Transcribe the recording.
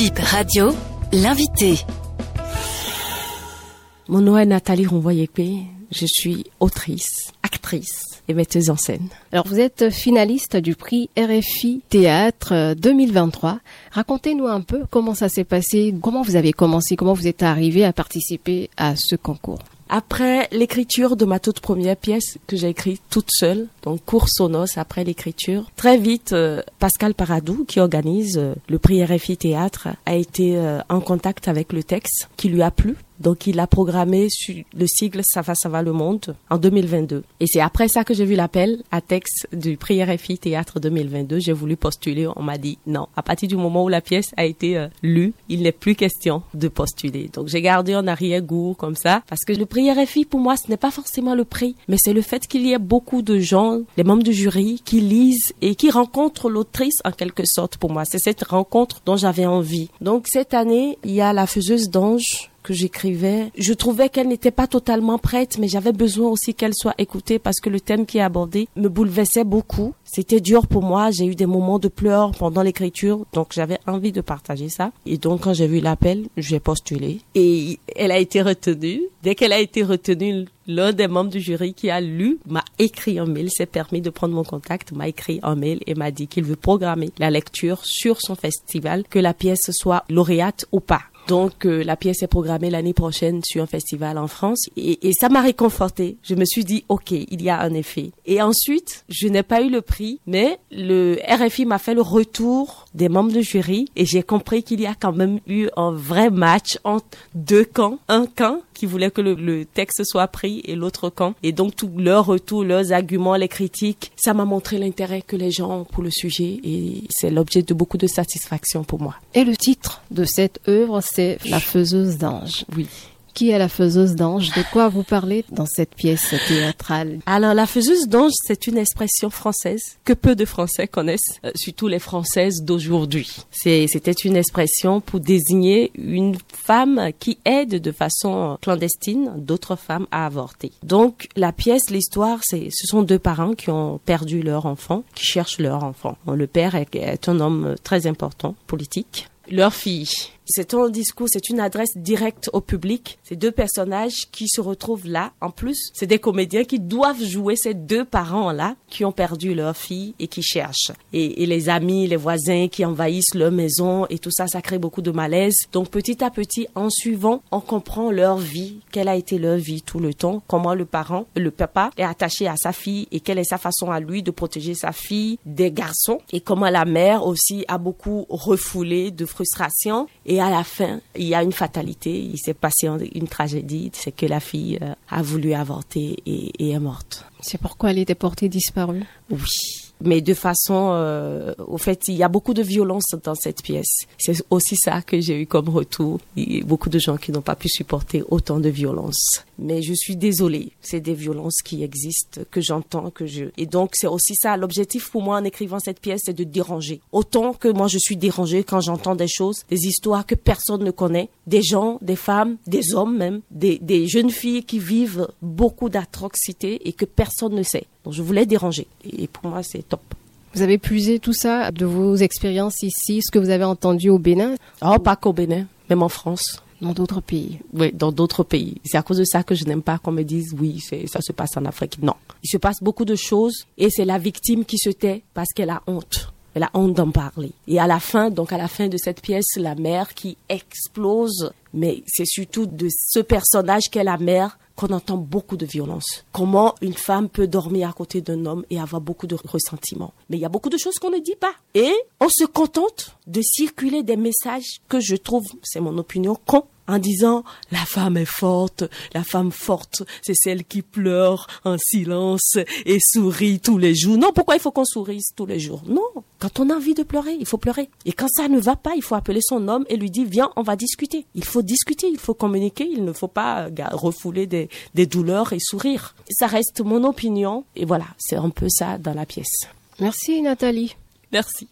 Bip Radio, l'invité. Mon nom est Nathalie Ronvoyépé. Je suis autrice, actrice et metteuse en scène. Alors vous êtes finaliste du prix RFI Théâtre 2023. Racontez-nous un peu comment ça s'est passé, comment vous avez commencé, comment vous êtes arrivé à participer à ce concours. Après l'écriture de ma toute première pièce que j'ai écrite toute seule, donc cours sonos après l'écriture, très vite euh, Pascal Paradou qui organise euh, le prix RFI Théâtre a été euh, en contact avec le texte qui lui a plu donc il a programmé sur le sigle Ça va, ça va le monde en 2022. Et c'est après ça que j'ai vu l'appel à texte du prix RFI Théâtre 2022. J'ai voulu postuler. On m'a dit non. À partir du moment où la pièce a été euh, lue, il n'est plus question de postuler. Donc j'ai gardé en arrière-goût comme ça. Parce que le prix RFI, pour moi, ce n'est pas forcément le prix, mais c'est le fait qu'il y ait beaucoup de gens, les membres du jury, qui lisent et qui rencontrent l'autrice en quelque sorte pour moi. C'est cette rencontre dont j'avais envie. Donc cette année, il y a la faiseuse d'ange que j'écrivais, je trouvais qu'elle n'était pas totalement prête, mais j'avais besoin aussi qu'elle soit écoutée parce que le thème qui est abordé me bouleversait beaucoup. C'était dur pour moi, j'ai eu des moments de pleurs pendant l'écriture, donc j'avais envie de partager ça. Et donc quand j'ai vu l'appel, j'ai postulé et elle a été retenue. Dès qu'elle a été retenue, l'un des membres du jury qui a lu m'a écrit un mail, s'est permis de prendre mon contact, m'a écrit un mail et m'a dit qu'il veut programmer la lecture sur son festival, que la pièce soit lauréate ou pas. Donc euh, la pièce est programmée l'année prochaine sur un festival en France et, ça m'a réconforté. Je me suis dit ok, il y a un effet. Et ensuite, je n'ai pas eu le prix, mais le RFI m'a fait le retour des membres du jury et j'ai compris qu'il y a quand même eu un vrai match entre deux camps, un camp qui voulait que le, le texte soit pris et l'autre camp. Et donc tout leur retour, leurs arguments, les critiques, ça m'a montré l'intérêt que les gens ont pour le sujet et c'est l'objet de beaucoup de satisfaction pour moi. Et le titre de cette œuvre, c'est La faiseuse d'ange. Oui. Qui est la faiseuse d'ange De quoi vous parlez dans cette pièce théâtrale? Alors, la faiseuse d'ange, c'est une expression française que peu de Français connaissent, euh, surtout les Françaises d'aujourd'hui. C'est, c'était une expression pour désigner une femme qui aide de façon clandestine d'autres femmes à avorter. Donc, la pièce, l'histoire, c'est, ce sont deux parents qui ont perdu leur enfant, qui cherchent leur enfant. Le père est un homme très important, politique. Leur fille c'est un discours, c'est une adresse directe au public. Ces deux personnages qui se retrouvent là. En plus, c'est des comédiens qui doivent jouer ces deux parents-là qui ont perdu leur fille et qui cherchent. Et, et, les amis, les voisins qui envahissent leur maison et tout ça, ça crée beaucoup de malaise. Donc petit à petit, en suivant, on comprend leur vie, quelle a été leur vie tout le temps, comment le parent, le papa est attaché à sa fille et quelle est sa façon à lui de protéger sa fille des garçons et comment la mère aussi a beaucoup refoulé de frustration et à la fin, il y a une fatalité. Il s'est passé une tragédie. C'est que la fille euh, a voulu avorter et, et est morte. C'est pourquoi elle était portée disparue? Oui mais de façon, euh, au fait, il y a beaucoup de violence dans cette pièce. C'est aussi ça que j'ai eu comme retour. Beaucoup de gens qui n'ont pas pu supporter autant de violence. Mais je suis désolée, c'est des violences qui existent, que j'entends, que je... Et donc, c'est aussi ça, l'objectif pour moi en écrivant cette pièce, c'est de déranger. Autant que moi, je suis dérangée quand j'entends des choses, des histoires que personne ne connaît, des gens, des femmes, des hommes même, des, des jeunes filles qui vivent beaucoup d'atrocités et que personne ne sait. Donc je voulais déranger. Et pour moi, c'est top. Vous avez puisé tout ça de vos expériences ici, ce que vous avez entendu au Bénin Oh, pas qu'au Bénin, même en France. Dans d'autres pays Oui, dans d'autres pays. C'est à cause de ça que je n'aime pas qu'on me dise oui, ça se passe en Afrique. Non. Il se passe beaucoup de choses et c'est la victime qui se tait parce qu'elle a honte. Elle a honte d'en parler. Et à la fin, donc à la fin de cette pièce, la mère qui explose, mais c'est surtout de ce personnage qu'est la mère qu'on entend beaucoup de violence. Comment une femme peut dormir à côté d'un homme et avoir beaucoup de ressentiment. Mais il y a beaucoup de choses qu'on ne dit pas. Et on se contente de circuler des messages que je trouve, c'est mon opinion, cons en disant la femme est forte, la femme forte, c'est celle qui pleure en silence et sourit tous les jours. Non, pourquoi il faut qu'on sourisse tous les jours? Non, quand on a envie de pleurer, il faut pleurer. Et quand ça ne va pas, il faut appeler son homme et lui dire viens, on va discuter. Il faut discuter, il faut communiquer, il ne faut pas refouler des, des douleurs et sourire. Ça reste mon opinion et voilà, c'est un peu ça dans la pièce. Merci Nathalie. Merci.